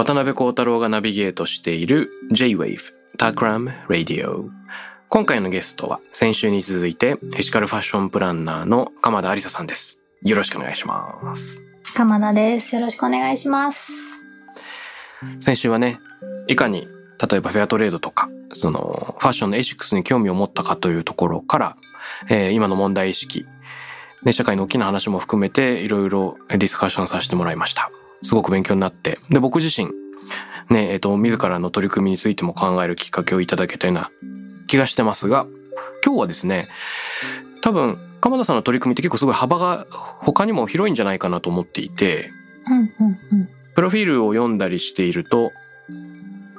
渡辺幸太郎がナビゲートしている J-Wave Takram Radio 今回のゲストは先週に続いてエシカルファッションプランナーの鎌田有沙さんですよろしくお願いします鎌田です。よろしくお願いします。先週はねいかに例えばフェアトレードとかそのファッションのエシックスに興味を持ったかというところから、えー今の問題意識ね、社会の大きな話も含めていろいろディスカッションさせてもらいました。すごく勉強になって。で、僕自身、ね、えっ、と、自らの取り組みについても考えるきっかけをいただけたような気がしてますが、今日はですね、多分、鎌田さんの取り組みって結構すごい幅が他にも広いんじゃないかなと思っていて。プロフィールを読んだりしていると、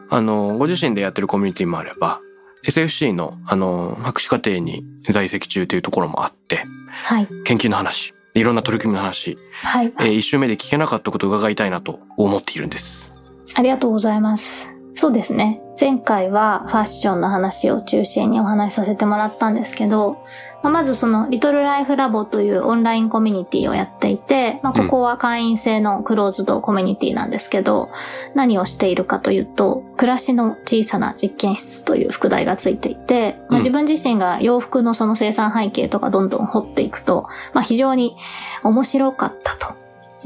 あの、ご自身でやってるコミュニティもあれば、SFC の、あの、博士課程に在籍中というところもあって、はい。研究の話、いろんな取り組みの話、はい。えー一周目で聞けなかったことを伺いたいなと思っているんです。ありがとうございます。そうですね。前回はファッションの話を中心にお話しさせてもらったんですけど、まあまずそのリトルライフラボというオンラインコミュニティをやっていて、まあここは会員制のクローズドコミュニティなんですけど、何をしているかというと、暮らしの小さな実験室という副題がついていて、まあうん自分自身が洋服のその生産背景とかどんどん掘っていくと、まあ非常に面白かったと。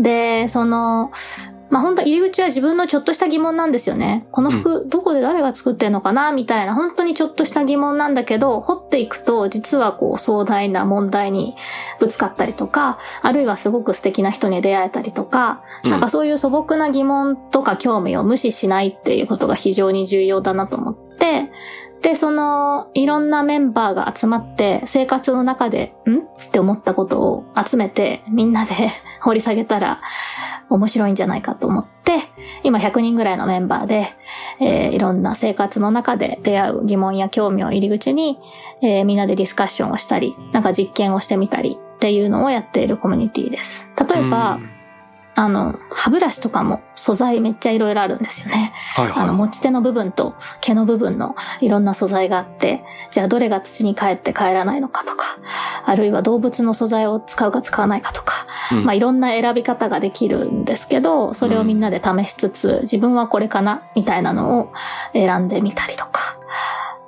で、その、まあ本当入り口は自分のちょっとした疑問なんですよね。この服、どこで誰が作ってんのかな？みたいな、本当にちょっとした疑問なんだけど、掘っていくと、実はこう壮大な問題にぶつかったりとか、あるいはすごく素敵な人に出会えたりとか、うん。なんかそういう素朴な疑問とか興味を無視しないっていうことが非常に重要だなと思って、で、その、いろんなメンバーが集まって、生活の中で、ん？って思ったことを集めて、みんなで掘り下げたら、面白いんじゃないかと思って、今100人ぐらいのメンバーで、えーいろんな生活の中で出会う疑問や興味を入り口に、えーみんなでディスカッションをしたり、なんか実験をしてみたりっていうのをやっているコミュニティです。例えば、あの、歯ブラシとかも素材めっちゃいろいろあるんですよね。はいはい。あの、持ち手の部分と毛の部分のいろんな素材があって、じゃあどれが土に帰って帰らないのかとか、あるいは動物の素材を使うか使わないかとか、うんまあいろんな選び方ができるんですけど、それをみんなで試しつつ、自分はこれかなみたいなのを選んでみたりとか、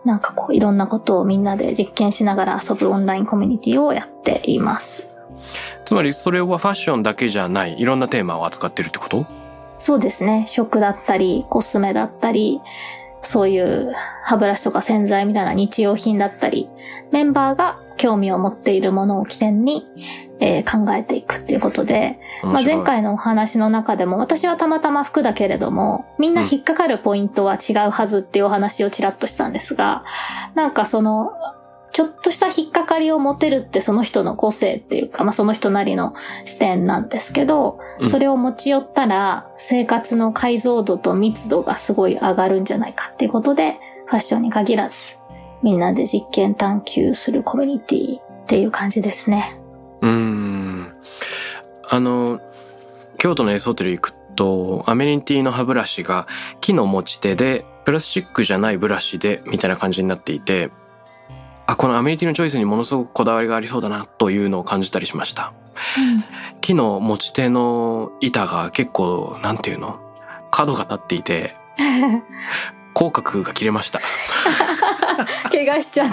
なんかこういろんなことをみんなで実験しながら遊ぶオンラインコミュニティをやっています。つまりそれはファッションだけじゃない、いろんなテーマを扱ってるってこと？そうですね。食だったり、コスメだったり、そういう歯ブラシとか洗剤みたいな日用品だったり、メンバーが興味を持っているものを起点に、えー考えていくっていうことで、まあ、前回のお話の中でも私はたまたま服だけれども、みんな引っかかるポイントは違うはずっていうお話をちらっとしたんですが、なんかその、ちょっとした引っかかりを持てるってその人の個性っていうか、まあその人なりの視点なんですけど、うんそれを持ち寄ったら生活の解像度と密度がすごい上がるんじゃないかっていうことで、ファッションに限らず、みんなで実験探求するコミュニティっていう感じですね。うーん。あの、京都のエソテル行くと、アメニティの歯ブラシが木の持ち手で、プラスチックじゃないブラシで、みたいな感じになっていて、あ、このアメニティのチョイスにものすごくこだわりがありそうだな、というのを感じたりしました。木の持ち手の板が結構、なんていうの？角が立っていて、口角が切れました。怪我しちゃっ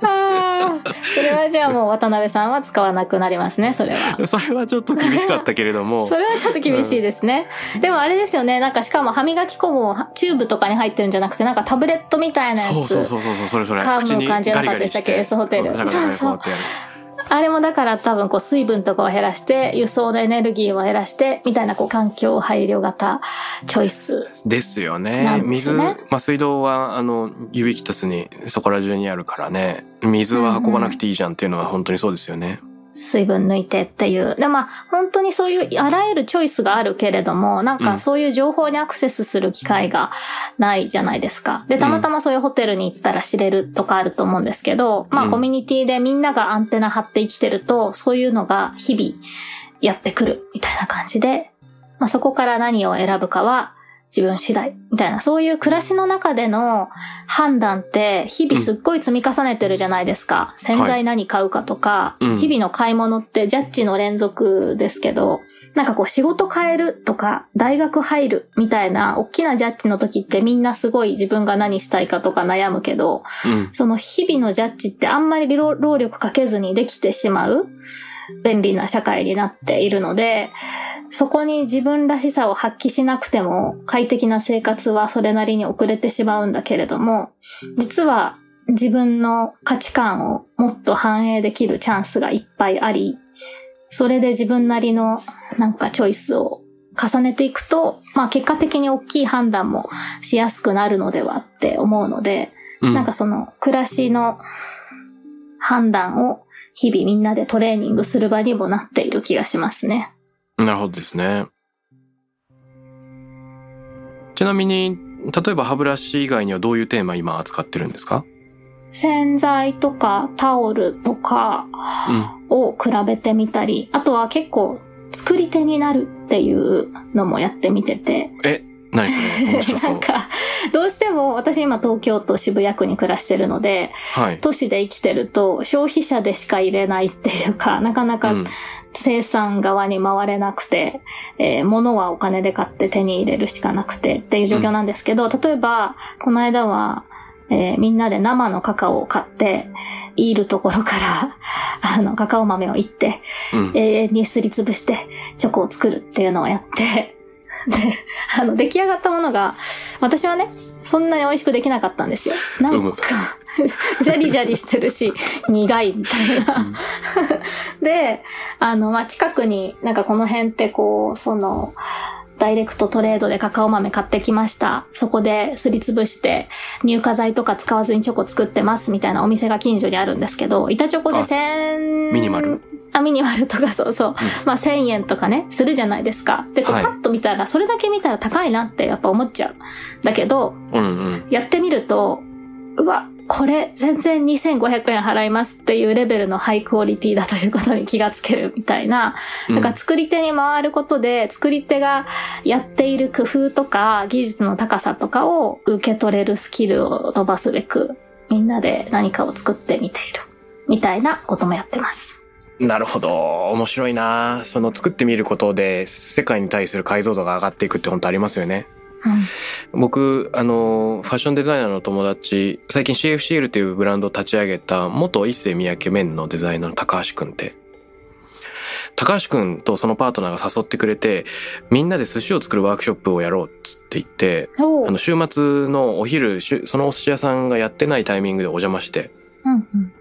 た。それはじゃあもう渡辺さんは使わなくなりますね、それは。それはちょっと厳しかったけれども そ。れはちょっと厳しいですね。でもあれですよね、なんかしかも歯磨き粉もチューブとかに入ってるんじゃなくて、なんかタブレットみたいなやつ。そうそうそうそう、それそれ。噛む感じじゃなかったでしたっけ？S ホテルそうそうあれもだから多分こう水分とかを減らして、輸送のエネルギーを減らして、みたいなこう環境配慮型チョイス。ですよなね。水、ねまあ水道は、あの、ユビキタスにそこら中にあるからね。水は運ばなくていいじゃんっていうのは本当にそうですよね。水分抜いてっていう。で、まあ、本当にそういうあらゆるチョイスがあるけれども、なんうんかそういう情報にアクセスする機会がないじゃないですか。で、たまたまそういうホテルに行ったら知れるとかあると思うんですけど、まうんあコミュニティでみんながアンテナ張って生きてると、そういうのが日々やってくるみたいな感じで、まあそこから何を選ぶかは自分次第みたいな、そういう暮らしの中での判断って日々すっごい積み重ねてるじゃないですか。洗剤何買うかとか、うん日々の買い物ってジャッジの連続ですけど、なんかこう仕事変えるとか大学入るみたいな大きなジャッジの時ってみんなすごい自分が何したいかとか悩むけど、うん。その日々のジャッジってあんまり労労力かけずにできてしまう便利な社会になっているので、そこに自分らしさを発揮しなくても快適な生活はそれなりに遅れてしまうんだけれども、実は自分の価値観をもっと反映できるチャンスがいっぱいあり、それで自分なりのなんかチョイスを重ねていくと、まあ結果的に大きい判断もしやすくなるのではって思うので、うんなんかその暮らしの判断を日々みんなでトレーニングする場にもなっている気がしますね。なるほどですね。ちなみに、例えば歯ブラシ以外にはどういうテーマ今扱ってるんですか？洗剤とかタオルとかうん。を比べてみたり、あとは結構作り手になるっていうのもやってみてて、え、何それ面白そな。うんか、どうしても私今東京都渋谷区に暮らしてるので、はい。都市で生きてると消費者でしか入れないっていうか、なかなかうん。生産側に回れなくて、えー物はお金で買って手に入れるしかなくてっていう状況なんですけど、例えば、この間は、えーみんなで生のカカオを買って、いるところから、あの、カカオ豆をいって、うん。永遠にすりつぶして、チョコを作るっていうのをやって、で、あの、出来上がったものが、私はね、そんなに美味しくできなかったんですよ。なうんむか、ジャリジャリしてるし、苦いみたいな。で、あの、まあ、近くになんかこの辺ってこう、その、ダイレクトトレードでカカオ豆買ってきました。そこですりつぶして乳化剤とか使わずにチョコ作ってますみたいなお店が近所にあるんですけど、板チョコであ1000ミニマル？あ、ミニマルとかそうそう。まあ1000円とかね、するじゃないですか。で、こうはいパッと見たら、それだけ見たら高いなってやっぱ思っちゃう。だけど、うんうん。やってみると、うわ、これ全然2500円払いますっていうレベルのハイクオリティだということに気がつけるみたいな、うんなんか作り手に回ることで、作り手がやっている工夫とか技術の高さとかを受け取れるスキルを伸ばすべく、みんなで何かを作ってみている。みたいなこともやってます。なるほど。面白いなその作ってみることで世界に対する解像度が上がっていくって本当ありますよね。うん。僕、あの、ファッションデザイナーの友達、最近 CFCL っていうブランドを立ち上げた元一世三宅麺のデザイナーの高橋くんって、高橋くんとそのパートナーが誘ってくれて、みんなで寿司を作るワークショップをやろうっつって言って、あの、週末のお昼、そのお寿司屋さんがやってないタイミングでお邪魔して、うん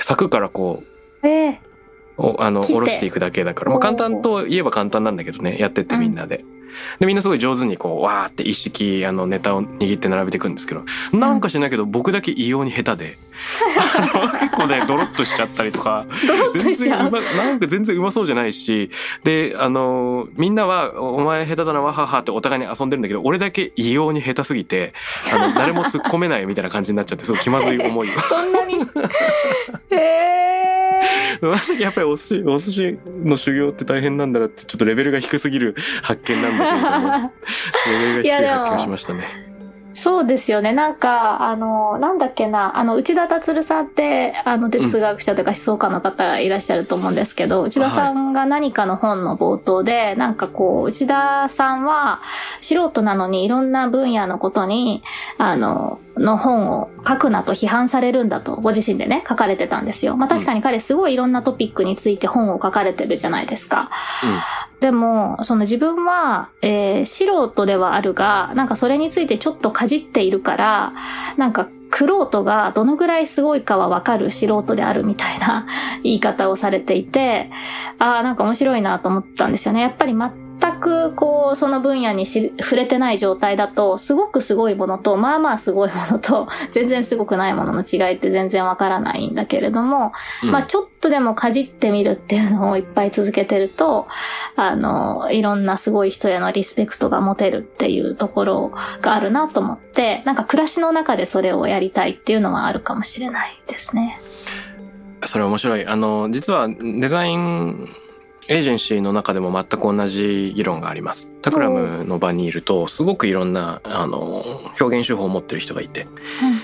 柵からこう、うん。ええおあの、切って下ろしていくだけだから、まあおー簡単といえば簡単なんだけどね、やってってみんなで。で、みんなすごい上手にこう、わーって一式、あの、ネタを握って並べていくんですけど、なんかしないけど、僕だけ異様に下手で、あの、結構ね、ドロッとしちゃったりとか、と全。然うま、なんか全然うまそうじゃないし、で、あの、みんなは、お前下手だな、わははってお互いに遊んでるんだけど、俺だけ異様に下手すぎて、あの、誰も突っ込めないみたいな感じになっちゃって、すごい気まずい思いを。そんなに。へえ。やっぱりお寿司、お寿司の修行って大変なんだなって、ちょっとレベルが低すぎる発見なんだけれども、レベルが低い発見をしましたね。そうですよね。なんか、あの、なんだっけな、あの、内田達さんって、あの、哲学者というか思想家の方いらっしゃると思うんですけど、内田さんが何かの本の冒頭で、なんかこう、内田さんは素人なのにいろんな分野のことに、あの、の本を書くなと批判されるんだと、ご自身でね、書かれてたんですよ。まあ確かに彼すごいいろんなトピックについて本を書かれてるじゃないですか。でも、その自分は、えー、素人ではあるが、なんかそれについてちょっとかじっているから、なんか、クロートがどのぐらいすごいかはわかる素人であるみたいな 言い方をされていて、ああ、なんか面白いなと思ったんですよね。やっぱり全くこう、その分野にし触れてない状態だと、すごくすごいものと、まあまあすごいものと、全然すごくないものの違いって全然わからないんだけれども、うんまあちょっとでもかじってみるっていうのをいっぱい続けてると、あの、いろんなすごい人へのリスペクトが持てるっていうところがあるなと思って、なんか暮らしの中でそれをやりたいっていうのはあるかもしれないですね。それ面白い。あの、実はデザインエージェンシーの中でも全く同じ議論があります。タクラムの場にいると、すごくいろんな、あの、表現手法を持ってる人がいて、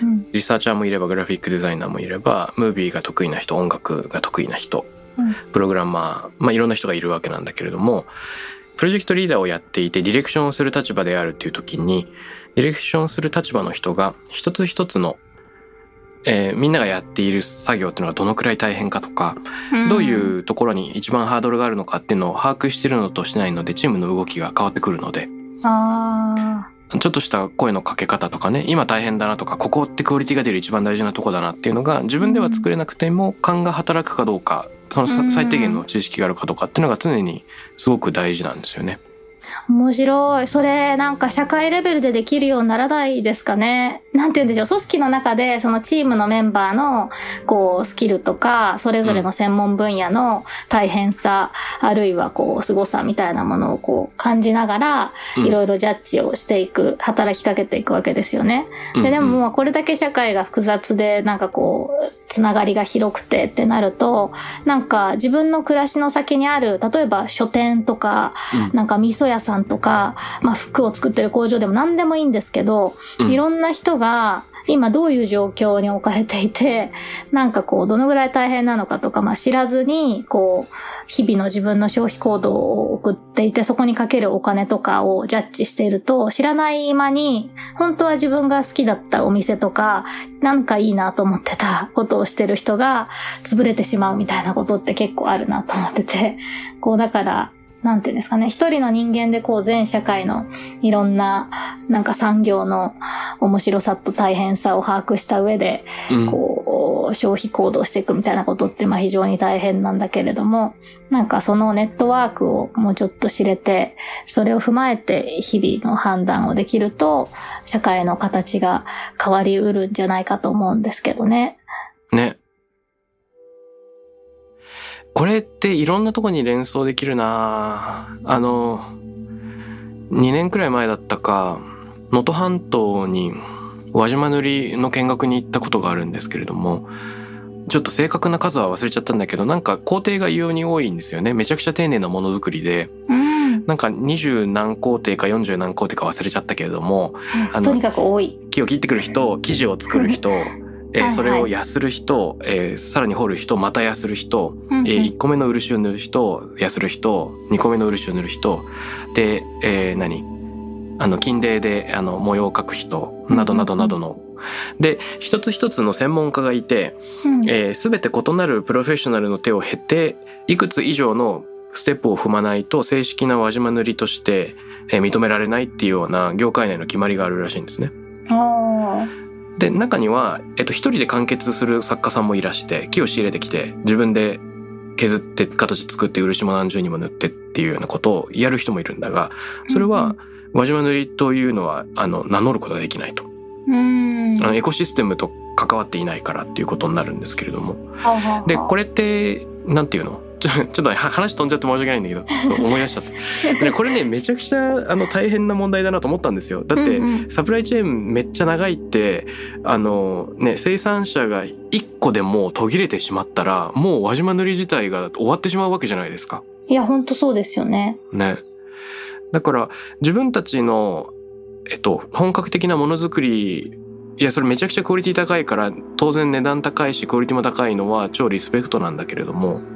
うんリサーチャーもいれば、グラフィックデザイナーもいれば、ムービーが得意な人、音楽が得意な人、うんプログラマー、まあいろんな人がいるわけなんだけれども、プロジェクトリーダーをやっていて、ディレクションをする立場であるっていう時に、ディレクションする立場の人が、一つ一つの、えーみんながやっている作業っていうのがどのくらい大変かとか、うん。どういうところに一番ハードルがあるのかっていうのを把握してるのとしないので、チームの動きが変わってくるので、あちょっとした声のかけ方とかね、今大変だなとか、ここってクオリティが出る一番大事なとこだなっていうのが、自分では作れなくても勘が働くかどうか、その最低限の知識があるかどうかっていうのが常にすごく大事なんですよね。あ、面白い。それ、なんか社会レベルでできるようにならないですかね？なんて言うんでしょう。組織の中で、そのチームのメンバーの、こう、スキルとか、それぞれの専門分野の大変さ、あるいは、こう、凄さみたいなものを、こう、感じながら、うんいろいろジャッジをしていく、働きかけていくわけですよね。で、でももうこれだけ社会が複雑で、なんかこう、つながりが広くてってなると、なんか自分の暮らしの先にある、例えば書店とか、うんなんか味噌屋さんとか、まあ服を作ってる工場でも何でもいいんですけど、うん。いろんな人が今どういう状況に置かれていて、なんかこう、どのぐらい大変なのかとか、まあ知らずに、こう、日々の自分の消費行動を送っていて、そこにかけるお金とかをジャッジしていると、知らない間に、本当は自分が好きだったお店とか、なんかいいなと思ってた ことをしてる人が、潰れてしまうみたいなことって結構あるなと思ってて、こうだから、なんていうんですかね、一人の人間でこう全社会のいろんな、なんか産業の面白さと大変さを把握した上で、うんこう、消費行動していくみたいなことって、まあ非常に大変なんだけれども、なんかそのネットワークをもうちょっと知れて、それを踏まえて日々の判断をできると、社会の形が変わりうるんじゃないかと思うんですけどね。ね。これっていろんなとこに連想できるなあの、2年くらい前だったか、能登半島に輪島塗りの見学に行ったことがあるんですけれども、ちょっと正確な数は忘れちゃったんだけど、なんか工程が異様に多いんですよね。めちゃくちゃ丁寧なものづくりで、うん。なんか20何工程か40何工程か忘れちゃったけれども、あのとにかく多い。木を切ってくる人、生地を作る人、えーはいはい。それをやする人、えーさらに掘る人、またやする人、うんえー1個目の漆を塗る人、やする人、2個目の漆を塗る人、で、えー何？あの、金泥で、あの、模様を描く人、などなどなどの。で、一つ一つの専門家がいて、うん。えー、全て異なるプロフェッショナルの手を経て、いくつ以上のステップを踏まないと正式な輪島塗りとして、えー認められないっていうような業界内の決まりがあるらしいんですね。あで、中には、えっと、一人で完結する作家さんもいらして、木を仕入れてきて、自分で削って形作って漆も何重にも塗ってっていうようなことをやる人もいるんだが、それは、輪島塗りというのは、あの、名乗ることができないと。ーうん。あのエコシステムと関わっていないからっていうことになるんですけれども。で、これって、なんていうの？ちょ ちょっと話飛んじゃって申し訳ないんだけど、そう思い出しちゃった。でねこれね、めちゃくちゃあの大変な問題だなと思ったんですよ。だって、うんうんサプライチェーンめっちゃ長いって、あのね、生産者が一個でも途切れてしまったら、もう輪島塗り自体が終わってしまうわけじゃないですか。いや、ほんとそうですよね。ね。だから、自分たちの、えっと、本格的なものづくり、いや、それめちゃくちゃクオリティ高いから、当然値段高いし、クオリティも高いのは超リスペクトなんだけれども、うん。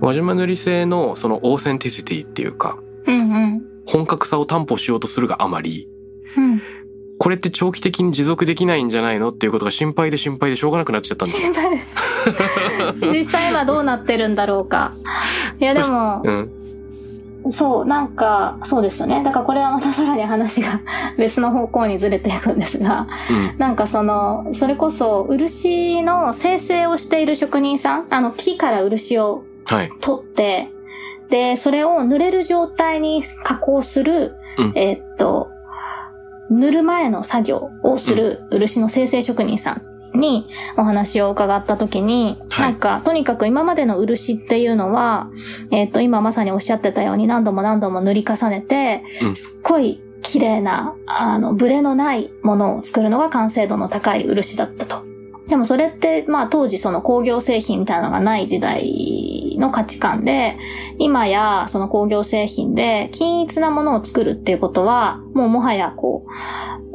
輪島塗り製のそのオーセンティシティっていうか、うんうん。本格さを担保しようとするがあまり、うん。ここれって長期的に持続できないんじゃないのっていうことが心配で心配でしょうがなくなっちゃったんですよ。実際はどうなってるんだろうか。いやでも、うん。そう、なんか、そうですよね。だからこれはまたさらに話が 別の方向にずれていくんですが、うん。なんかその、それこそ、漆の生成をしている職人さん、あの、木から漆をはい。取って、で、それを塗れる状態に加工する、うん。えーっと、塗る前の作業をする漆の生成職人さんにお話を伺った時に、はい。なんか、とにかく今までの漆っていうのは、えーっと、今まさにおっしゃってたように何度も何度も塗り重ねて、うん。すっごい綺麗な、あの、ブレのないものを作るのが完成度の高い漆だったと。でもそれって、まあ当時その工業製品みたいなのがない時代の価値観で、今やその工業製品で均一なものを作るっていうことは、もうもはやこう、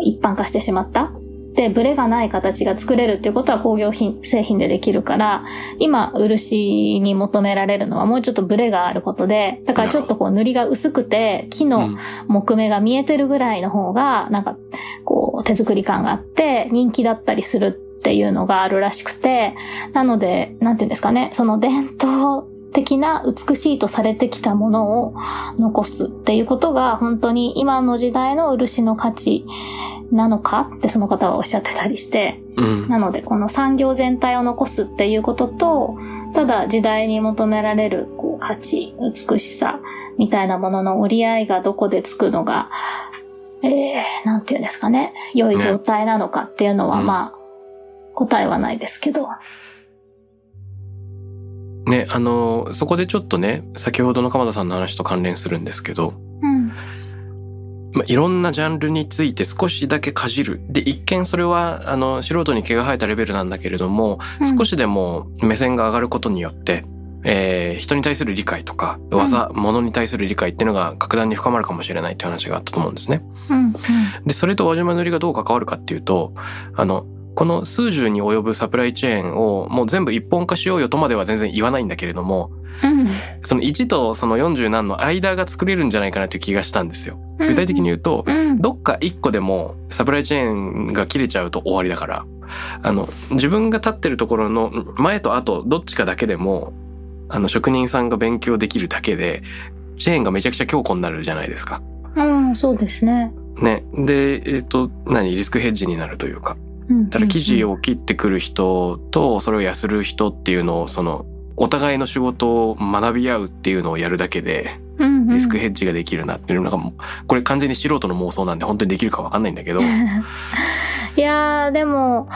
一般化してしまった。で、ブレがない形が作れるっていうことは工業品、製品でできるから、今、漆に求められるのはもうちょっとブレがあることで、だからちょっとこう塗りが薄くて、木のうん木目が見えてるぐらいの方が、なんか、こう、手作り感があって、人気だったりするっていうのがあるらしくて、なので、なんていうんですかね、その伝統的な美しいとされてきたものを残すっていうことが、本当に今の時代の漆の価値なのかってその方はおっしゃってたりして、うん。なので、この産業全体を残すっていうことと、ただ時代に求められるこう価値、美しさみたいなものの折り合いがどこでつくのが、えー、なんていうんですかね、良い状態なのかっていうのは、ねうんまあ、答えはないですけど。ね、あの、そこでちょっとね、先ほどの鎌田さんの話と関連するんですけど、うん。まあ、いろんなジャンルについて少しだけかじる。で、一見それは、あの、素人に毛が生えたレベルなんだけれども、少しでも目線が上がることによって、えー人に対する理解とか、技、物に対する理解っていうのが格段に深まるかもしれないっていう話があったと思うんですね。うん。うん。で、それと輪島塗りがどう関わるかっていうと、あの、この数十に及ぶサプライチェーンをもう全部一本化しようよとまでは全然言わないんだけれども、うん。その1とその40何の間が作れるんじゃないかなという気がしたんですよ。具体的に言うと、うん。どっか1個でもサプライチェーンが切れちゃうと終わりだから、あの、自分が立ってるところの前と後、どっちかだけでも、あの、職人さんが勉強できるだけで、チェーンがめちゃくちゃ強固になるじゃないですか。うん、そうですね。ね。で、えっ、と、何？リスクヘッジになるというか。うん。ただ生地を切ってくる人と、それをやする人っていうのを、その、お互いの仕事を学び合うっていうのをやるだけで、うん、うん。リスクヘッジができるなっていうのが、これ完全に素人の妄想なんで本当にできるかわかんないんだけど、いやー、でも、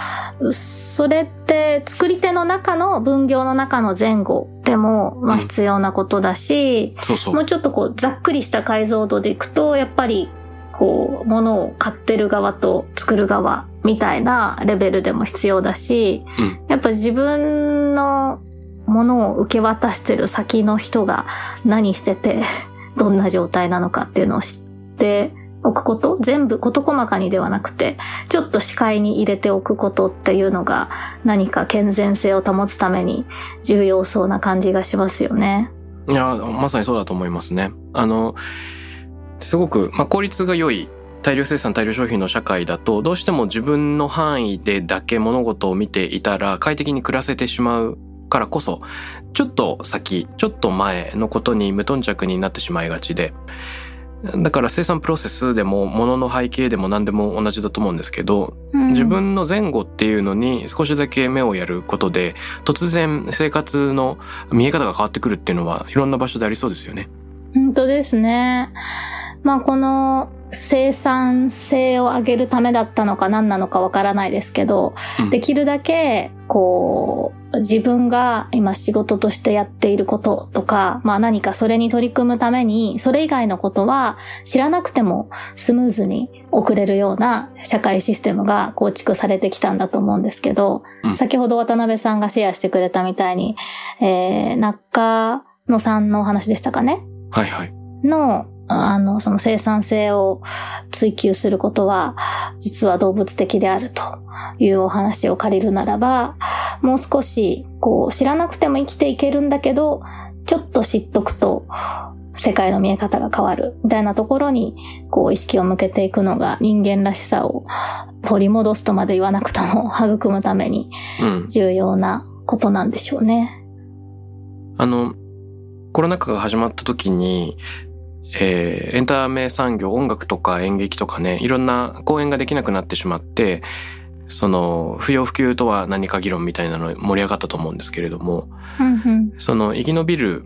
それって作り手の中の分業の中の前後でも、まあうん必要なことだし、そうそう。もうちょっとこうざっくりした解像度でいくと、やっぱりこう、物を買ってる側と作る側みたいなレベルでも必要だし、うんやっぱ自分のものを受け渡してる先の人が何してて、どんな状態なのかっていうのを知っておくこと、全部事細かにではなくて、ちょっと視界に入れておくことっていうのが何か健全性を保つために重要そうな感じがしますよね。いや、まさにそうだと思いますね。あの、すごく、まあ、効率が良い大量生産大量消費の社会だと、どうしても自分の範囲でだけ物事を見ていたら快適に暮らせてしまうからこそ、ちょっと先、ちょっと前のことに無頓着になってしまいがちで、だから生産プロセスでも物の背景でも何でも同じだと思うんですけど、うん自分の前後っていうのに少しだけ目をやることで突然生活の見え方が変わってくるっていうのはいろんな場所でありそうですよね。本当ですね。まあこの生産性を上げるためだったのか何なのかわからないですけど、うん。できるだけこう自分が今仕事としてやっていることとか、まあ何かそれに取り組むためにそれ以外のことは知らなくてもスムーズに送れるような社会システムが構築されてきたんだと思うんですけど、うん。先ほど渡辺さんがシェアしてくれたみたいに、えー、中野さんのお話でしたかね？はいはい。の、あの、その生産性を追求することは、実は動物的であるというお話を借りるならば、もう少し、こう、知らなくても生きていけるんだけど、ちょっと知っとくと、世界の見え方が変わるみたいなところに、こう意識を向けていくのが人間らしさを取り戻すとまで言わなくとも育むためにうん。重要なことなんでしょうね。あの、コロナ禍が始まった時に、えーエンタメ産業、音楽とか演劇とかね、いろんな公演ができなくなってしまって、その、不要不急とは何か議論みたいなの盛り上がったと思うんですけれども、うんうん。その生き延びる、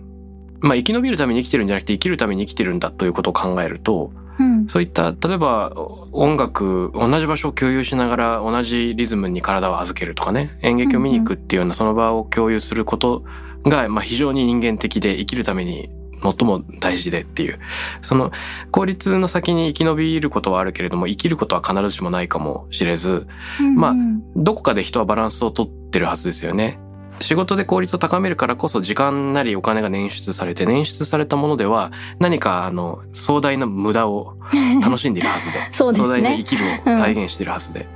まあ生き延びるために生きてるんじゃなくて生きるために生きてるんだということを考えると、うん。そういった、例えば音楽、同じ場所を共有しながら同じリズムに体を預けるとかね、演劇を見に行くっていうようなその場を共有することが、まあ非常に人間的で生きるために最も大事でっていう。その効率の先に生き延びることはあるけれども、生きることは必ずしもないかもしれず、まあうんどこかで人はバランスをとってるはずですよね。仕事で効率を高めるからこそ時間なりお金が捻出されて、捻出されたものでは何かあの壮大な無駄を楽しんでいるはずで。そうですね壮大な生きるを体現しているはずで。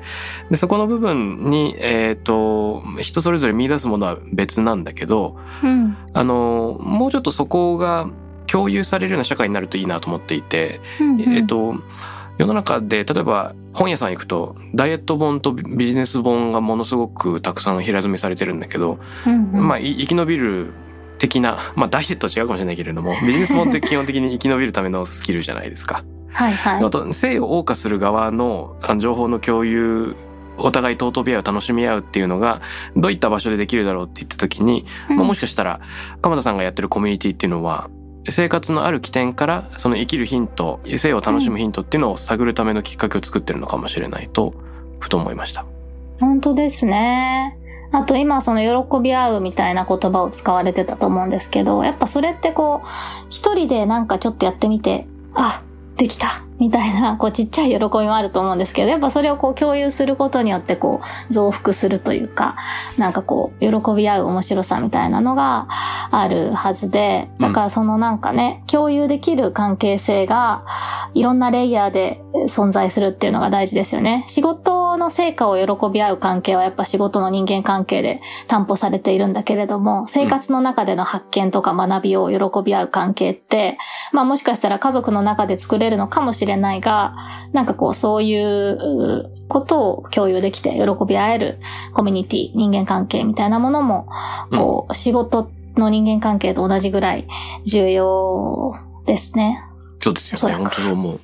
で、そこの部分に、えっ、と、人それぞれ見出すものは別なんだけど、うん。あの、もうちょっとそこが共有されるような社会になるといいなと思っていて、うんうんえっ、と、世の中で、例えば本屋さん行くと、ダイエット本とビジネス本がものすごくたくさん平積みされてるんだけど、うんうんまあ、い生き延びる的な、まあ、ダイエットは違うかもしれないけれども、ビジネス本って基本的に生き延びるためのスキルじゃないですか。はいはい。あと、性を謳歌する側の情報の共有、お互い尊び合う、楽しみ合うっていうのが、どういった場所でできるだろうって言った時に、まあ、もしかしたら、鎌田さんがやってるコミュニティっていうのは、生活のある起点から、その生きるヒント、生を楽しむヒントっていうのを探るためのきっかけを作ってるのかもしれないと、ふと思いました。本当ですね。あと今その喜び合うみたいな言葉を使われてたと思うんですけど、やっぱそれってこう、一人でなんかちょっとやってみて、あ、できたみたいな、こうちっちゃい喜びもあると思うんですけど、やっぱそれをこう共有することによってこう増幅するというか、なんかこう喜び合う面白さみたいなのがあるはずで、だからそのなんかね、共有できる関係性がいろんなレイヤーで存在するっていうのが大事ですよね。仕事の成果を喜び合う関係はやっぱ仕事の人間関係で担保されているんだけれども、生活の中での発見とか学びを喜び合う関係って、まあもしかしたら家族の中で作れるのかもしれないが、なんかこうそういうことを共有できて喜び合えるコミュニティ、人間関係みたいなものも、こう仕事の人間関係と同じぐらい重要ですね。そうですよね。本当そう思う。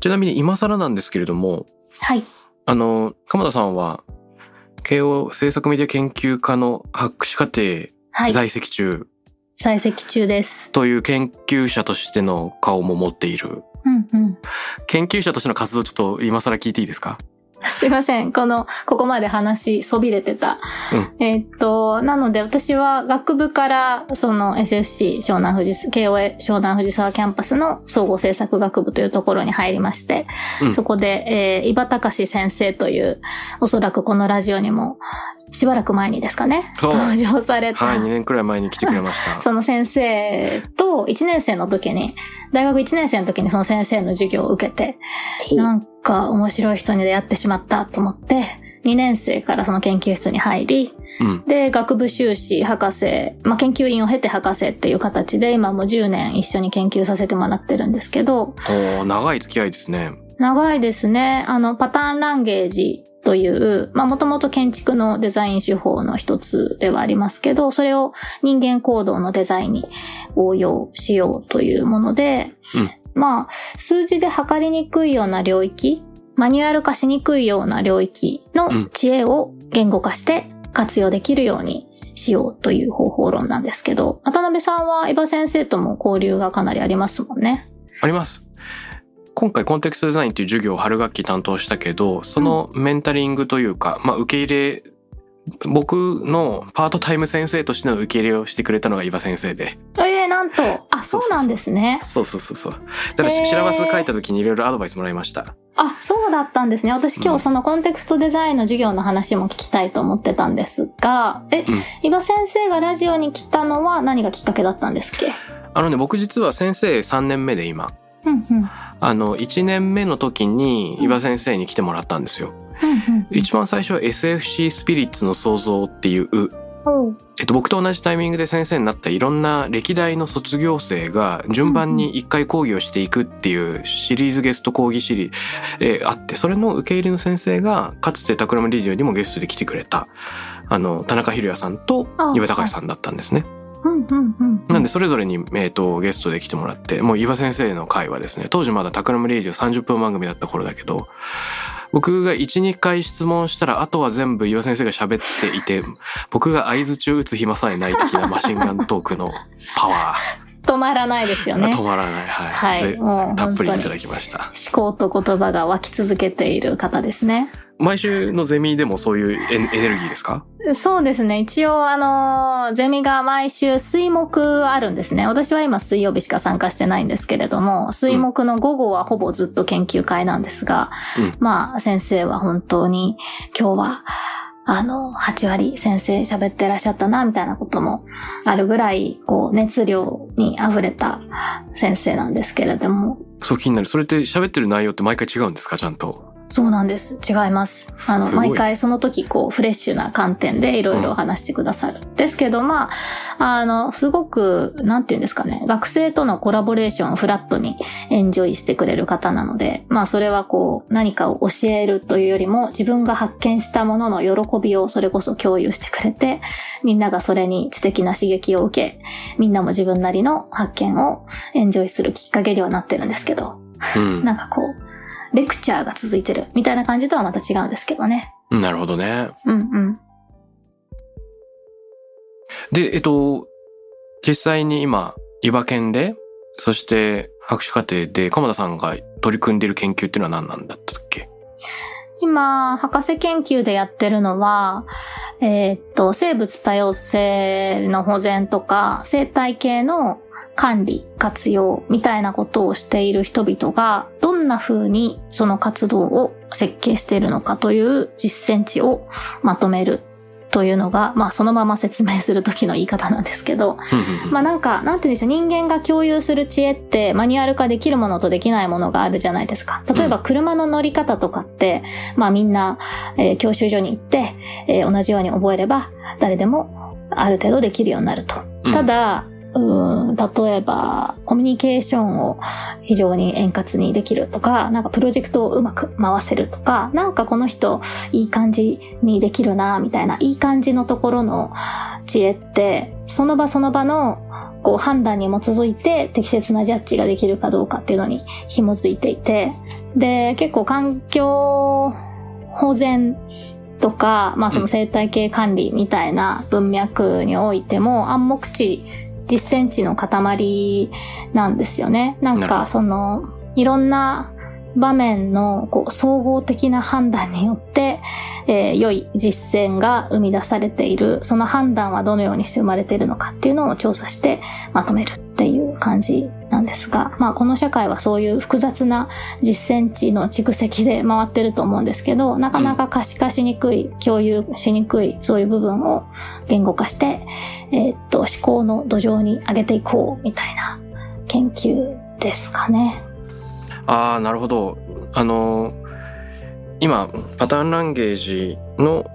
ちなみに今更なんですけれども、はい。あの、鎌田さんは、慶応制作メディア研究科の博士課程はい。在籍中在籍中です。という研究者としての顔も持っている。うんうん。研究者としての活動ちょっと今更聞いていいですか？すいません。この、ここまで話、そびれてた。うんえーっと、なので私は学部から、その SFC 湘南富士、KOA 湘南藤沢キャンパスの総合政策学部というところに入りまして、うんそこで、えー、伊庭隆先生という、おそらくこのラジオにも、しばらく前にですかね、登場された、はい、2年くらい前に来てくれました。その先生と1年生の時に、大学1年生の時にその先生の授業を受けて、なんか面白い人に出会ってしまったと思って、2年生からその研究室に入り、うん。で、学部修士、博士、まあ、研究員を経て博士っていう形で、今もう10年一緒に研究させてもらってるんですけど、おー長い付き合いですね。長いですね。あの、パターンランゲージという、まあ、もともと建築のデザイン手法の一つではありますけど、それを人間行動のデザインに応用しようというもので、うんまあ、数字で測りにくいような領域、マニュアル化しにくいような領域の知恵を言語化して活用できるようにしようという方法論なんですけど、渡辺さんは伊庭先生とも交流がかなりありますもんね。あります。今回コンテクストデザインっていう授業を春学期担当したけど、そのメンタリングというか、まあ受け入れ、僕のパートタイム先生としての受け入れをしてくれたのが伊庭先生で。ええなんと、あ、そうなんですね。そうそうそうそう。だからシラバス書いた時にいろいろアドバイスもらいました。あ、そうだったんですね。私今うん日そのコンテクストデザインの授業の話も聞きたいと思ってたんですが、え、うん先生がラジオに来たのは何がきっかけだったんですっけ？あのね、僕実は先生3年目で今。うんうん。あの、1年目の時に伊庭先生に来てもらったんですよ。一番最初は SFC スピリッツの創造っていうえっと、僕と同じタイミングで先生になったいろんな歴代の卒業生が順番に一回講義をしていくっていうシリーズゲスト講義シリーズ、えーあって、それの受け入れの先生が、かつて Takram Radio にもゲストで来てくれた、あの、田中浩也さんとあ井庭崇さんだったんですね。なんで、それぞれに、えーと、ゲストで来てもらって、もう井庭先生の回はですね、当時まだ Takram Radio 30分番組だった頃だけど、僕が1、2回質問したら、あとは全部井庭先生が喋っていて、僕が合図中打つ暇さえない的なマシンガントークのパワー。止まらないですよー、ね。止まらない。はい。はいぜもうたっぷりいただきました。思考と言葉が湧き続けている方ですね。毎週のゼミでもそういうエネエネルギーですか？そうですね。一応、あの、ゼミが毎週水木あるんですね。私は今水曜日しか参加してないんですけれども、水木の午後はほぼずっと研究会なんですが、うんまあ、先生は本当に今日は、あの、8割先生喋ってらっしゃったな、みたいなこともあるぐらい、こう、熱量に溢れた先生なんですけれども、そう気になる。それって喋ってる内容って毎回違うんですか？ちゃんと。そうなんです。違います。あの、毎回その時、こう、フレッシュな観点でいろいろ話してくださる。ですけど、まあ、あの、すごく、なんていうんですかね、学生とのコラボレーションをフラットにエンジョイしてくれる方なので、まあ、それはこう、何かを教えるというよりも、自分が発見したものの喜びをそれこそ共有してくれて、みんながそれに知的な刺激を受け、みんなも自分なりの発見をエンジョイするきっかけにはなってるんですけど、うん。なんかこう、レクチャーが続いてるみたいな感じとはまた違うんですけどね。なるほどね。うんうん。で、えっと、実際に今、岩県で、そして博士課程で鎌田さんが取り組んでいる研究っていうのは何なんだったっけ？今、博士研究でやってるのは、えーっと、生物多様性の保全とか、生態系の管理、活用みたいなことをしている人々が、どんな風にその活動を設計しているのかという実践値をまとめるというのが、まあそのまま説明するときの言い方なんですけど、まあなんか、なんて言うんでしょう、人間が共有する知恵ってマニュアル化できるものとできないものがあるじゃないですか。例えば車の乗り方とかって、まあみんな、えー教習所に行って、えー同じように覚えれば誰でもある程度できるようになると。うんただ、うーん、例えば、コミュニケーションを非常に円滑にできるとか、なんかプロジェクトをうまく回せるとか、なんかこの人いい感じにできるな、みたいな、いい感じのところの知恵って、その場その場のこう判断に基づいて適切なジャッジができるかどうかっていうのに紐づいていて、で、結構環境保全とか、まあその生態系管理みたいな文脈においても暗黙知、実践値の塊なんですよね。なんかその、いろんな場面のこう総合的な判断によって、えー良い実践が生み出されている、その判断はどのようにして生まれているのかっていうのを調査してまとめるっていう感じなんですが、まあこの社会はそういう複雑な実践値の蓄積で回ってると思うんですけど、なかなか可視化しにくい、共有しにくい、そういう部分を言語化して、えーっと、思考の土壌に上げていこうみたいな研究ですかね。ああ、なるほど。あの、今、パターンランゲージの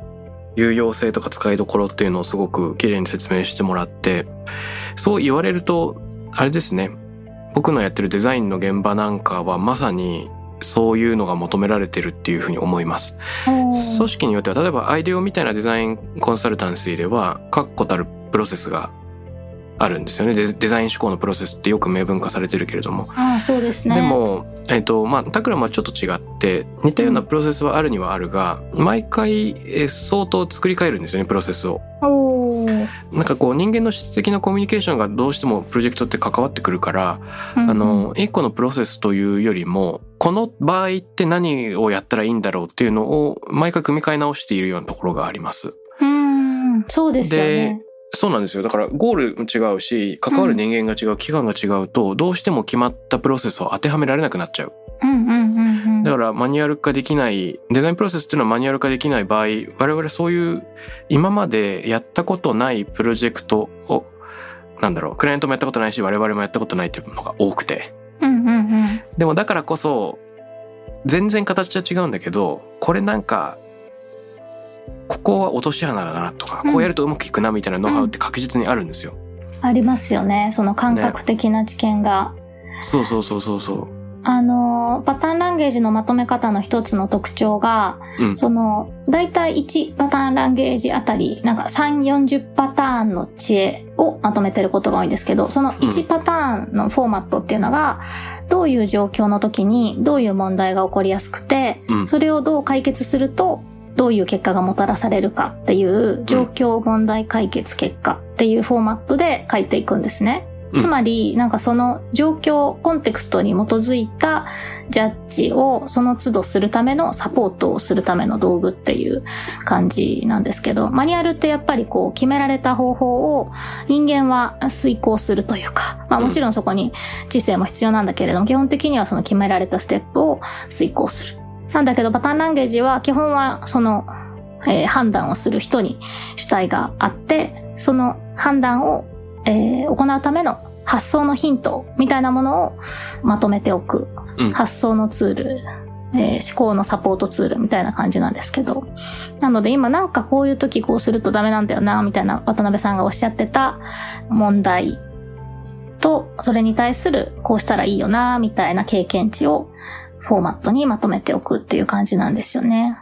有用性とか使いどころっていうのをすごく綺麗に説明してもらって、そう言われると、あれですね。僕のやってるデザインの現場なんかはまさにそういうのが求められてるっていうふうに思います。組織によっては、例えばアイデオみたいなデザインコンサルタンシーでは、確固たるプロセスがあるんですよね。デデザイン思考のプロセスってよく明文化されてるけれども。ああ、そうですね。でも、えっ、と、まあ、タクラムはちょっと違って、似たようなプロセスはあるにはあるが、毎回、えー相当作り変えるんですよね、プロセスを。なんかこう、人間の質的なコミュニケーションがどうしてもプロジェクトって関わってくるから、うんうんあの、一個のプロセスというよりも、この場合って何をやったらいいんだろうっていうのを、毎回組み替え直しているようなところがあります。うん、そうですよね。そうなんですよ。だからゴールも違うし、関わる人間が違う、期間が違うと、どうしても決まったプロセスを当てはめられなくなっちゃう。うんうんからマニュアル化できない、デザインプロセスっていうのはマニュアル化できない場合、我々そういう今までやったことないプロジェクトを、なんだろう、クライアントもやったことないし、我々もやったことないっていうのが多くて。うんうんうん。でもだからこそ、全然形は違うんだけど、これなんか、ここは落とし穴だなとか、うんこうやるとうまくいくなみたいなノウハウって確実にあるんですよ。ありますよね。その感覚的な知見が。そうそうそうそうそう。あの、パターンランゲージのまとめ方の一つの特徴が、うん。その、だいたい1パターンランゲージあたり、なんか3、40パターンの知恵をまとめてることが多いんですけど、その1パターンのフォーマットっていうのが、どういう状況の時にどういう問題が起こりやすくて、うん。それをどう解決すると、どういう結果がもたらされるかっていう状況問題解決結果っていうフォーマットで書いていくんですね。うんつまり、なんかその状況、コンテクストに基づいたジャッジをその都度するためのサポートをするための道具っていう感じなんですけど、マニュアルってやっぱりこう決められた方法を人間は遂行するというか、まあもちろんそこに知性も必要なんだけれども、基本的にはその決められたステップを遂行する。なんだけどパターンランゲージは基本はその、えー判断をする人に主体があって、その判断を、えー行うための発想のヒントみたいなものをまとめておく。うん発想のツール、えー思考のサポートツールみたいな感じなんですけど。なので今なんかこういう時こうするとダメなんだよな、みたいな渡辺さんがおっしゃってた問題と、それに対するこうしたらいいよな、みたいな経験値をフォーマットにまとめておくっていう感じなんですよね。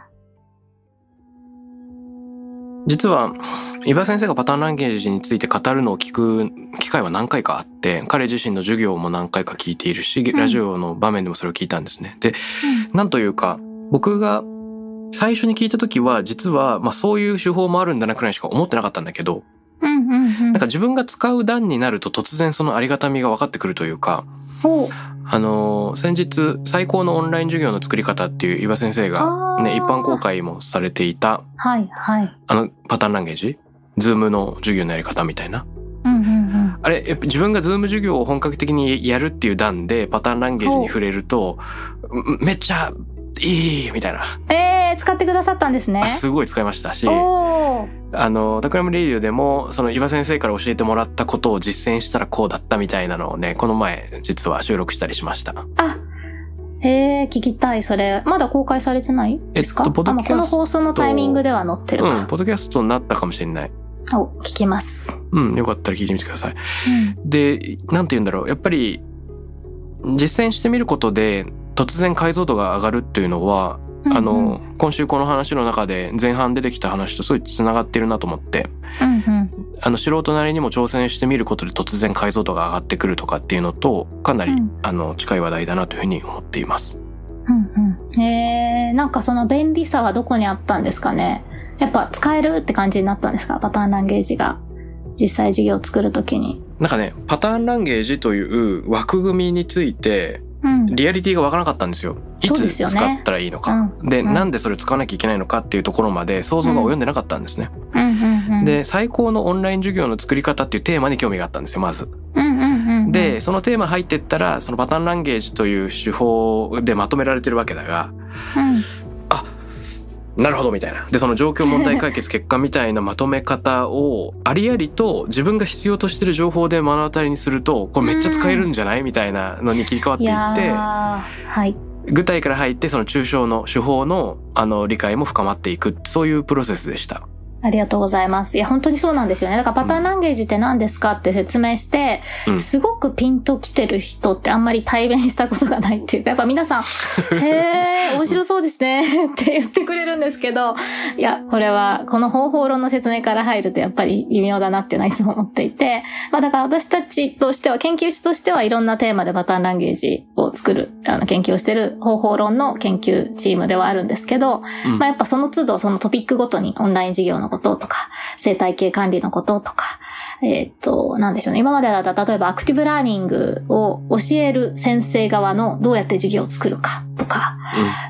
実は、伊庭先生がパターンランゲージについて語るのを聞く機会は何回かあって、彼自身の授業も何回か聞いているし、んラジオの場面でもそれを聞いたんですね。で、なんというか、僕が最初に聞いた時は、実は、まあそういう手法もあるんだなくらいしか思ってなかったんだけど。なんか自分が使う段になると突然そのありがたみが分かってくるというか、おあのー先日、最高のオンライン授業の作り方っていう伊庭先生がね、一般公開もされていた、はいはい。あのパターンランゲージ？ズームの授業のやり方みたいな。うんうんうん。あれ、自分がズーム授業を本格的にやるっていう段でパターンランゲージに触れると、んめっちゃいいみたいな。えー、使ってくださったんですねあ。すごい使いましたし。あの、 Takram Radio でも、その井庭先生から教えてもらったことを実践したらこうだったみたいなのをね、この前実は収録したりしました。あ、えー、聞きたい、それ。まだ公開されてない？ですか、えっとポッドキャストこの放送のタイミングでは載ってるうん、か。ポッドキャストになったかもしれない。お、聞きます。うん、よかったら聞いてみてください。うん。で、なんて言うんだろう。やっぱり、実践してみることで、突然解像度が上がるっていうのは、あの、今週この話の中で前半出てきた話とすごい繋がってるなと思って、うんうん。あの、素人なりにも挑戦してみることで突然解像度が上がってくるとかっていうのと、かなり、うんあの、近い話題だなというふうに思っています。うんうん。えー、なんかその便利さはどこにあったんですかね？やっぱ使えるって感じになったんですか？パターンランゲージが。実際授業を作るときに。なんかね、パターンランゲージという枠組みについて、うん。リアリティがわからなかったんですよ。いつ使ねったらいいのか。で、うんなんでそれ使わなきゃいけないのかっていうところまで想像が及んでなかったんですね。で、最高のオンライン授業の作り方っていうテーマに興味があったんですよ、まず。で、そのテーマ入ってったら、そのパターンランゲージという手法でまとめられてるわけだが、うん。なるほどみたいな。で、その状況問題解決結果みたいなまとめ方を、ありありと自分が必要としてる情報で目の当たりにすると、これめっちゃ使えるんじゃないみたいなのに切り替わっていって、ーはい。具体から入ってその抽象の手法のあの理解も深まっていく、そういうプロセスでした。ありがとうございます。いや、本当にそうなんですよね。だからパターンランゲージって何ですかって説明して、うんすごくピンと来てる人ってあんまり対弁したことがないっていうか、やっぱ皆さん、へー、面白そうですねって言ってくれるんですけど、いや、これは、この方法論の説明から入るとやっぱり微妙だなっていうのはいつも思っていて、まあだから私たちとしては、研究室としてはいろんなテーマでパターンランゲージを作る、あの、研究をしてる方法論の研究チームではあるんですけど、うんまあやっぱその都度そのトピックごとにオンライン授業のこととか、生態系管理のこととか、えーっと、なんでしょうね。今までだったら例えばアクティブラーニングを教える先生側のどうやって授業を作るかとか、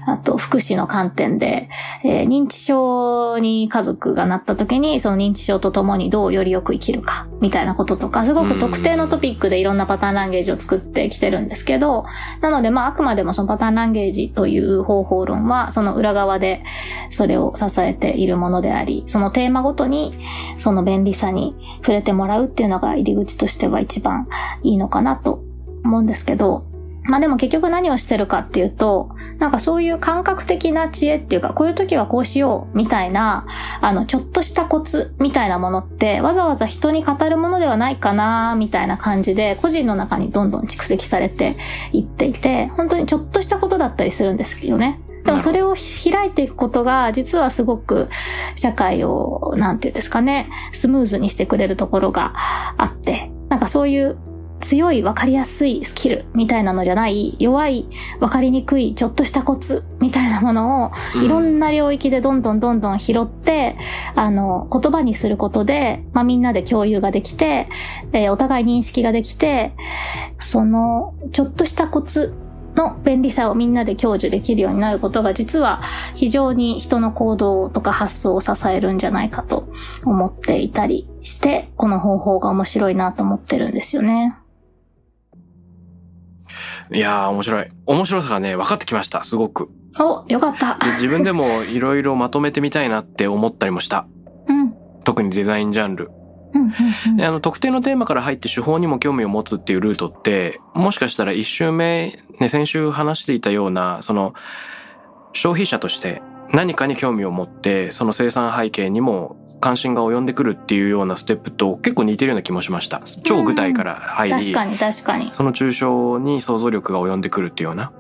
あと福祉の観点で、えー認知症に家族がなった時にその認知症と共にどうよりよく生きるかみたいなこととか、すごく特定のトピックでいろんなパターンランゲージを作ってきてるんですけど、なのでまああくまでもそのパターンランゲージという方法論はその裏側でそれを支えているものであり、そのテーマごとにその便利さに触れてもらうっていうのが入り口としては一番いいのかなと思うんですけど、まあでも結局何をしてるかっていうと、なんかそういう感覚的な知恵っていうか、こういう時はこうしようみたいな、あの、ちょっとしたコツみたいなものって、わざわざ人に語るものではないかなみたいな感じで、個人の中にどんどん蓄積されていっていて、本当にちょっとしたことだったりするんですよね。でもそれを開いていくことが、実はすごく社会を、なんていうんですかね、スムーズにしてくれるところがあって、なんかそういう強い分かりやすいスキルみたいなのじゃない、弱い分かりにくいちょっとしたコツみたいなものを、いろんな領域でどんどんどんどん拾って、うん、あの、言葉にすることで、まあみんなで共有ができて、えー、お互い認識ができて、その、ちょっとしたコツの便利さをみんなで享受できるようになることが実は非常に人の行動とか発想を支えるんじゃないかと思っていたりして、この方法が面白いなと思ってるんですよね。いやー、面白い。面白さがね、分かってきました、すごく。お、よかった。自分でもいろいろまとめてみたいなって思ったりもした。うん。特にデザインジャンル。であの特定のテーマから入って手法にも興味を持つっていうルートってもしかしたら一周目、ね、先週話していたようなその消費者として何かに興味を持ってその生産背景にも関心が及んでくるっていうようなステップと結構似てるような気もしました。超具体から入り、確かに確かに。その抽象に想像力が及んでくるっていうような。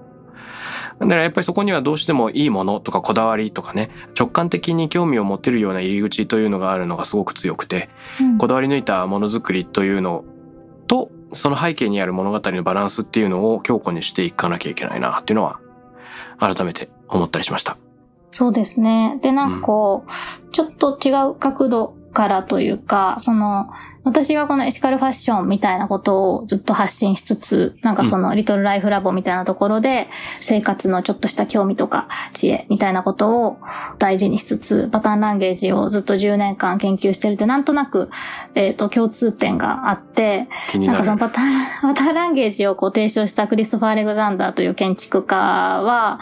だからやっぱりそこにはどうしてもいいものとかこだわりとかね、直感的に興味を持てるような入り口というのがあるのがすごく強くて、うん、こだわり抜いたものづくりというのと、その背景にある物語のバランスっていうのを強固にしていかなきゃいけないなっていうのは、改めて思ったりしました。そうですね。で、なんかこう、うん、ちょっと違う角度からというか、その、私がこのエシカルファッションみたいなことをずっと発信しつつ、なんかそのリトルライフラボみたいなところで、生活のちょっとした興味とか知恵みたいなことを大事にしつつ、パターンランゲージをずっと10年間研究してるってなんとなく、えっ、ー、と、共通点があって、ななんかそのパターン、パターンランゲージをこう提唱したクリストファー・アレグザンダーという建築家は、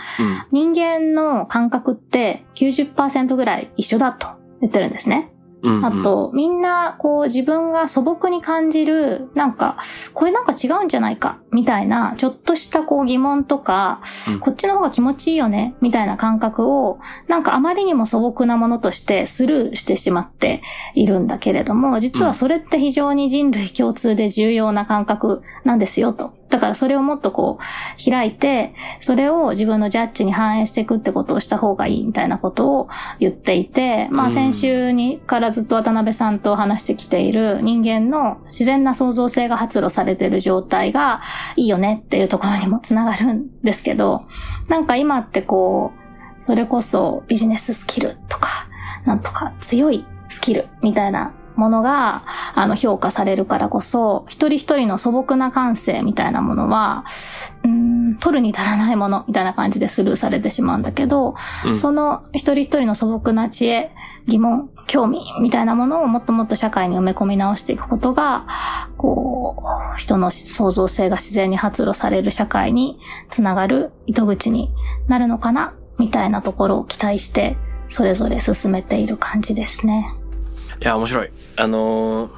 うん、人間の感覚って90%ぐらい一緒だと言ってるんですね。あと、みんな、こう、自分が素朴に感じる、なんか、これなんか違うんじゃないか、みたいな、ちょっとしたこう疑問とか、うん、こっちの方が気持ちいいよね、みたいな感覚を、なんかあまりにも素朴なものとしてスルーしてしまっているんだけれども、実はそれって非常に人類共通で重要な感覚なんですよ、と。だからそれをもっとこう、開いて、それを自分のジャッジに反映していくってことをした方がいいみたいなことを言っていて、まあ先週にからずっと渡辺さんと話してきている人間の自然な創造性が発露されている状態がいいよねっていうところにもつながるんですけど、なんか今ってこう、それこそビジネススキルとか、なんとか強いスキルみたいなものが、あの、評価されるからこそ、一人一人の素朴な感性みたいなものは、うん、取るに足らないものみたいな感じでスルーされてしまうんだけど、うん、その一人一人の素朴な知恵、疑問、興味みたいなものをもっともっと社会に埋め込み直していくことが、こう、人の創造性が自然に発露される社会につながる糸口になるのかな、みたいなところを期待して、それぞれ進めている感じですね。いや、面白い。あのー、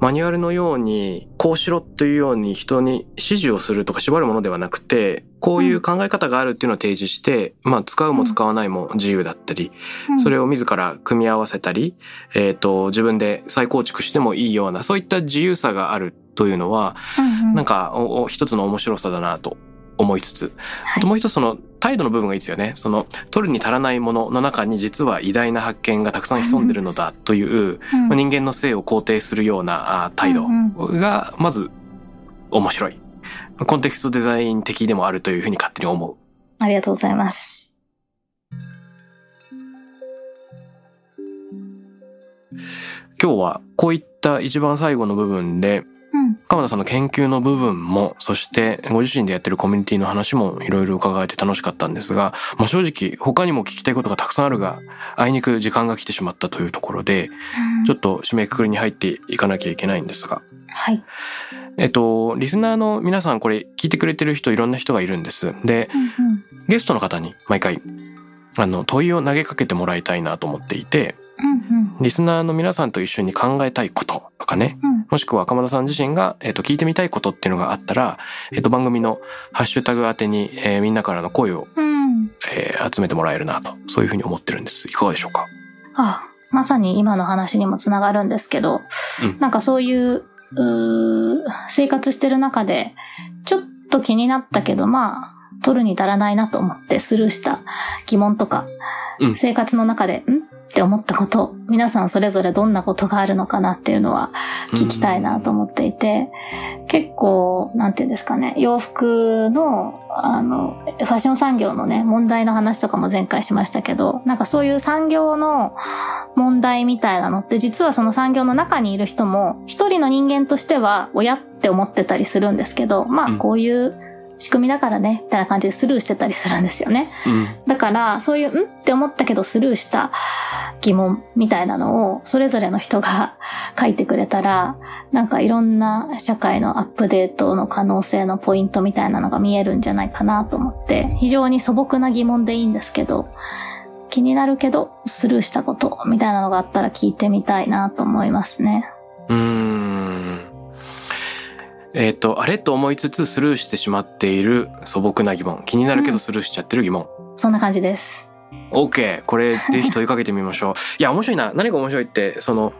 マニュアルのように、こうしろというように人に指示をするとか縛るものではなくて、こういう考え方があるっていうのを提示して、うん、まあ、使うも使わないも自由だったり、うん、それを自ら組み合わせたり、えっ、ー、と、自分で再構築してもいいような、そういった自由さがあるというのは、うんうん、なんか一つの面白さだなと思いつつ、あともう一つその態度の部分がいいですよね。その取るに足らないものの中に実は偉大な発見がたくさん潜んでるのだという、うん、人間の性を肯定するような態度がまず面白い。コンテクストデザイン的でもあるというふうに勝手に思う。ありがとうございます。今日はこういった一番最後の部分で鎌田さんの研究の部分も、そしてご自身でやってるコミュニティの話もいろいろ伺えて楽しかったんですが、まあ、正直他にも聞きたいことがたくさんあるが、あいにく時間が来てしまったというところで、ちょっと締めくくりに入っていかなきゃいけないんですが。はい。えっと、リスナーの皆さんこれ聞いてくれてる人いろんな人がいるんです。で、うんうん、ゲストの方に毎回、あの、問いを投げかけてもらいたいなと思っていて、うんうん、リスナーの皆さんと一緒に考えたいこととかね、うん。もしくは鎌田さん自身が、えっ、と、聞いてみたいことっていうのがあったら、えっ、と、番組のハッシュタグ宛てに、えーみんなからの声を、うん。えー集めてもらえるなと、そういうふうに思ってるんです。いかがでしょうか？あ、まさに今の話にもつながるんですけど、うん。なんかそういう、うー生活してる中で、ちょっと気になったけど、まあ、取るに足らないなと思ってスルーした疑問とか、うん。生活の中で、ん？って思ったこと、皆さんそれぞれどんなことがあるのかなっていうのは聞きたいなと思っていて、結構、なんていうんですかね、洋服の、あの、ファッション産業のね、問題の話とかも前回しましたけど、なんかそういう産業の問題みたいなのって、実はその産業の中にいる人も、一人の人間としては、親って思ってたりするんですけど、まあ、うん。こういう仕組みだからね、みたいな感じでスルーしてたりするんですよね。うん。だから、そういう、ん？って思ったけどスルーした疑問みたいなのを、それぞれの人が 書いてくれたら、なんかいろんな社会のアップデートの可能性のポイントみたいなのが見えるんじゃないかなと思って、非常に素朴な疑問でいいんですけど、気になるけどスルーしたことみたいなのがあったら聞いてみたいなと思いますね。うーん。えっ、と、あれと思いつつスルーしてしまっている素朴な疑問。気になるけどスルーしちゃってる疑問。そんな感じです。OK。これぜひ問いかけてみましょう。いや、面白いな。何が面白いって、その、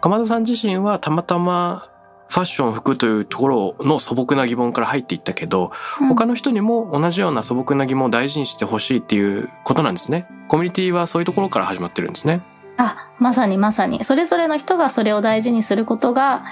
鎌田さん自身はたまたまファッション、服というところの素朴な疑問から入っていったけど、うん他の人にも同じような素朴な疑問を大事にしてほしいっていうことなんですね。コミュニティはそういうところから始まってるんですね。あ、まさにまさに。それぞれの人がそれを大事にすることが、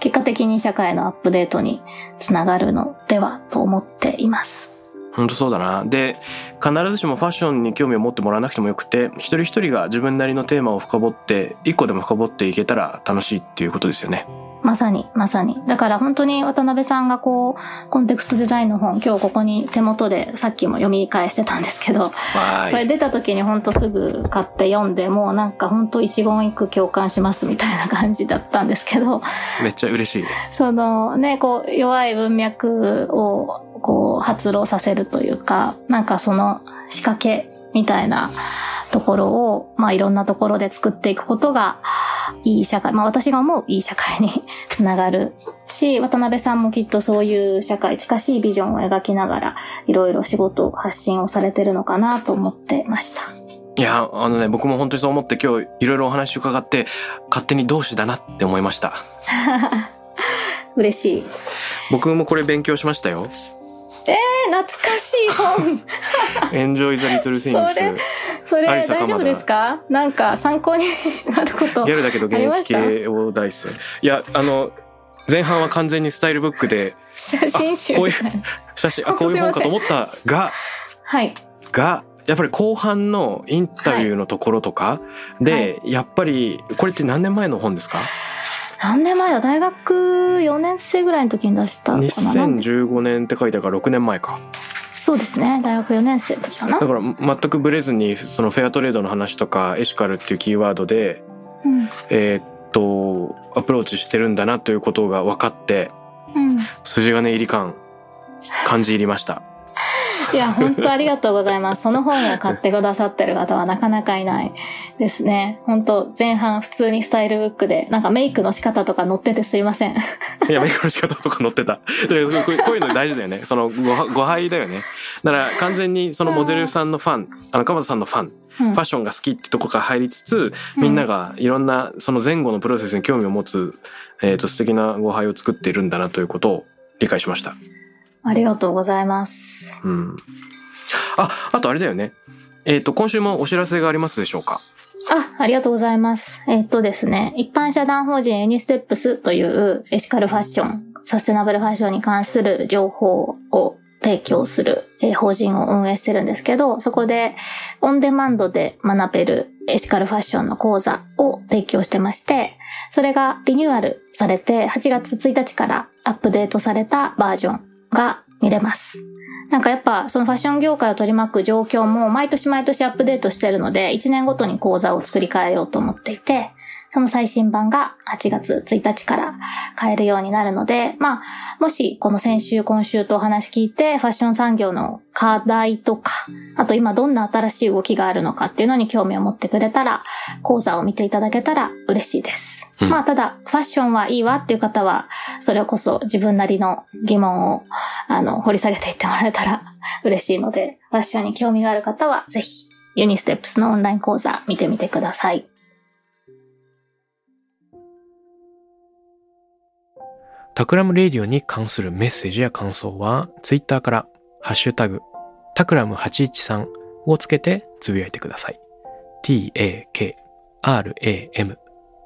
結果的に社会のアップデートにつながるのではと思っています。本当そうだな。で、必ずしもファッションに興味を持ってもらわなくてもよくて、一人一人が自分なりのテーマを深掘って、一個でも深掘っていけたら楽しいっていうことですよね。まさに、まさに。だから本当に渡辺さんがこう、コンテクストデザインの本、今日ここに手元でさっきも読み返してたんですけど、はこれ。出た時に本当すぐ買って読んで、もうなんか本当一言一句共感しますみたいな感じだったんですけど、めっちゃ嬉しい。そのね、こう、弱い文脈を、こう、発露させるというか、なんかその仕掛けみたいなところを、まあいろんなところで作っていくことが、いい社会、まあ私が思ういい社会に つながるし、渡辺さんもきっとそういう社会、近しいビジョンを描きながら、いろいろ仕事、発信をされてるのかなと思ってました。いや、あのね、僕も本当にそう思って今日いろいろお話伺って、勝手に同志だなって思いました。嬉しい。僕もこれ勉強しましたよ。え、懐かしい本。Enjoy the Little それ。それ大丈夫ですか？なんか参考になること。ギャルだけど現役系を大好き。いや、あの、前半は完全にスタイルブックで、写真集みたいな。写真、あ、こういう本かと思ったが、はい。が、やっぱり後半のインタビューのところとかで、やっぱり、これって何年前の本ですか？何年前だ？大学4年生ぐらいの時に出したかな？?2015 年って書いてあるから6年前か。そうですね。大学4年生の時かな？だ。から全くブレずに、そのフェアトレードの話とか、エシカルっていうキーワードで、うん。えーっと、アプローチしてるんだなということが分かって、うん。筋金入り感、感じ入りました。いや、本当ありがとうございます。その本を買ってくださってる方はなかなかいないですね。本当前半普通にスタイルブックで、なんかメイクの仕方とか載っててすいません。いや、メイクの仕方とか載ってた。だこうこういうの大事だよね。そのごは、ご配だよね。だから完全にそのモデルさんのファン、あの、鎌田さんのファン、うんファッションが好きってとこから入りつつ、みんながいろんなその前後のプロセスに興味を持つ、えっ、と、素敵なご配を作っているんだなということを理解しました。ありがとうございます。うん。あ、あとあれだよね。えっ、と、今週もお知らせがありますでしょうか？あ、ありがとうございます。えっとですね、一般社団法人エニステップスというエシカルファッション、サステナブルファッションに関する情報を提供する、えー法人を運営してるんですけど、そこでオンデマンドで学べるエシカルファッションの講座を提供してまして、それがリニューアルされて8月1日からアップデートされたバージョンが見れます。なんかやっぱそのファッション業界を取り巻く状況も毎年毎年アップデートしてるので、1年ごとに講座を作り変えようと思っていて、その最新版が8月1日から買えるようになるので、まあ、もしこの先週今週とお話聞いて、ファッション産業の課題とか、あと今どんな新しい動きがあるのかっていうのに興味を持ってくれたら、講座を見ていただけたら嬉しいです。うんまあただ、ファッションはいいわっていう方は、それこそ自分なりの疑問を、あの、掘り下げていってもらえたら 嬉しいので、ファッションに興味がある方は、ぜひ、ユニステップスのオンライン講座見てみてください。Takram Radio に関するメッセージや感想は、ツイッターから、ハッシュタグ、 Takram813をつけてつぶやいてください。